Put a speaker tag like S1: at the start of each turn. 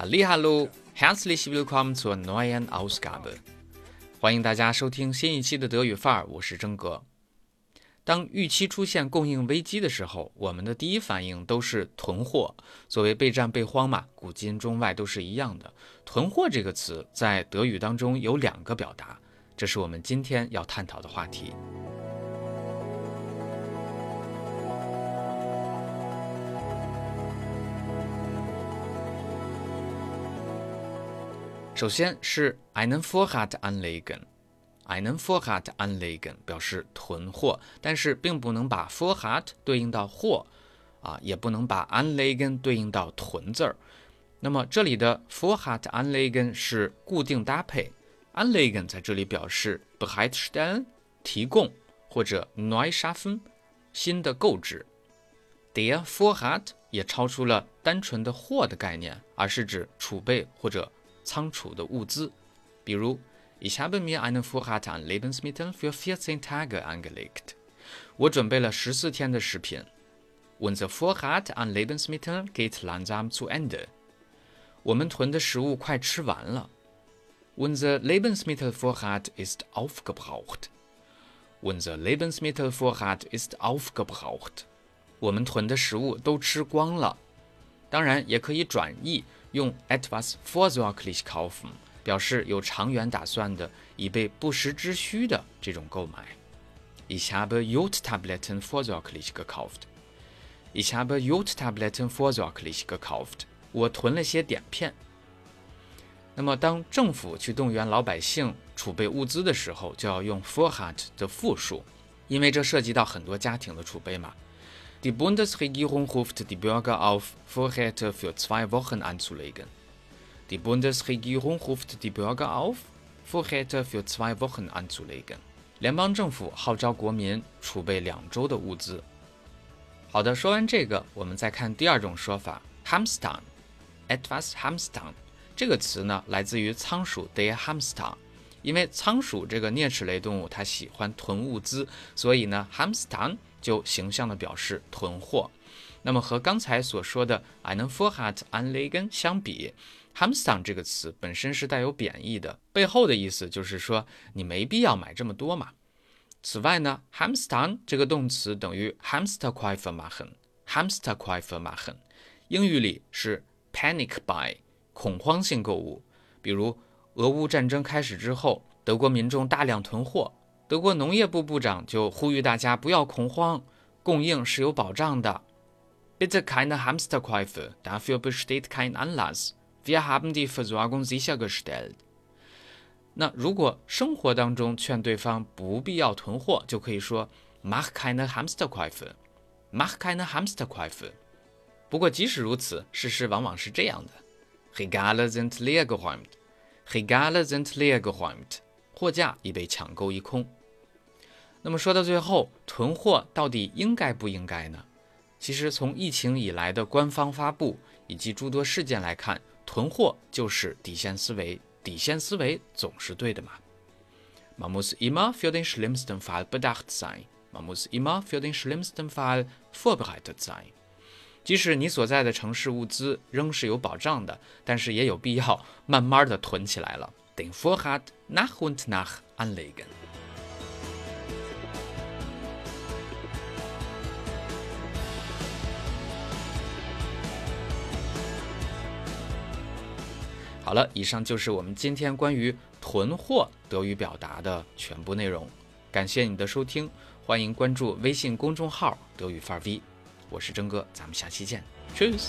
S1: Hallo, herzlich willkommen zur neuen Ausgabe。欢迎大家收听新一期的德语范儿，我是真哥。当预期出现供应危机的时候，我们的第一反应都是囤货。作为备战备荒嘛，古今中外都是一样的。囤货这个词在德语当中有两个表达，这是我们今天要探讨的话题。首先是 einen Vorrat anlegen，einen Vorrat anlegen 表示囤货，但是并不能把 Vorrat 对应到货，啊，也不能把 anlegen 对应到囤字儿。那么这里的 Vorrat anlegen 是固定搭配，anlegen 在这里表示 bereitstellen 提供或者 neu schaffen 新的购置。Der Vorrat 也超出了单纯的货的概念，而是指储备或者。仓储的物资，比如，Ich habe mir einen Vorrat an Lebensmitteln für vierzehn Tage angelegt。我准备了十四天的食品。Unser Vorrat an Lebensmitteln geht langsam zu Ende。我们囤的食物快吃完了。Unser Lebensmittelvorrat ist aufgebraucht。Unser Lebensmittelvorrat ist aufgebraucht。我们囤的食物都吃光了。当然，也可以转译。 用 etwas vorsorglich kaufen 表示有长远打算的，以备不时之需的这种购买。Ich habe Jodtabletten vorsorglich gekauft. Ich habe Jodtabletten vorsorglich gekauft. 我囤了些碘片。那么，当政府去动员老百姓储备物资的时候，就要用 Vorrat 的复数，因为这涉及到很多家庭的储备嘛。Die Bundesregierung ruft die Bürger auf, Vorräte für zwei Wochen anzulegen. Die Bundesregierung ruft die Bürger auf, Vorräte für zwei Wochen anzulegen. 联邦政府号召国民储备两周的物资。好的，说完这个，我们再看第二种说法，hamstern，etwas hamstern 这个词呢，来自于仓鼠 der Hamster， 因为仓鼠这个啮齿类动物它喜欢囤物资，所以呢，hamstern 就形象的表示囤货。那么和刚才所说的 einen Vorrat anlegen 相比，hamstern 这个词本身是带有贬义的，背后的意思就是说你没必要买这么多嘛。此外呢，hamstern 这个动词等于 hamsterkäufe machen，hamsterkäufe machen，英语里是 panic buy，恐慌性购物。比如俄乌战争开始之后，德国民众大量囤货。德国农业部部长就呼吁大家不要恐慌，供应是有保障的。Bitte keine Hamsterkäufe, dafür besteht kein Anlass. Wir haben die Versorgung sichergestellt. 那如果生活当中劝对方不必要囤货，就可以说 Mach keine Hamsterkäufe, mach keine Hamsterkäufe。不过即使如此，事实往往是这样的：Regale sind leer geräumt, Regale sind leer geräumt，货架已被抢购一空。那么说到最后，囤货到底应该不应该呢？其实从疫情以来的官方发布以及诸多事件来看，囤货就是底线思维，底线思维总是对的嘛。Man muss immer für den schlimmsten Fall bedacht sein. Man muss immer für den schlimmsten Fall vorbereitet sein. 即使你所在的城市物资仍是有保障的，但是也有必要慢慢的囤起来了。Den Vorrat nach und nach anlegen. 好了，以上就是我们今天关于囤货德语表达的全部内容。感谢你的收听，欢迎关注微信公众号“德语范儿 V”，我是征哥，咱们下期见，Cheers。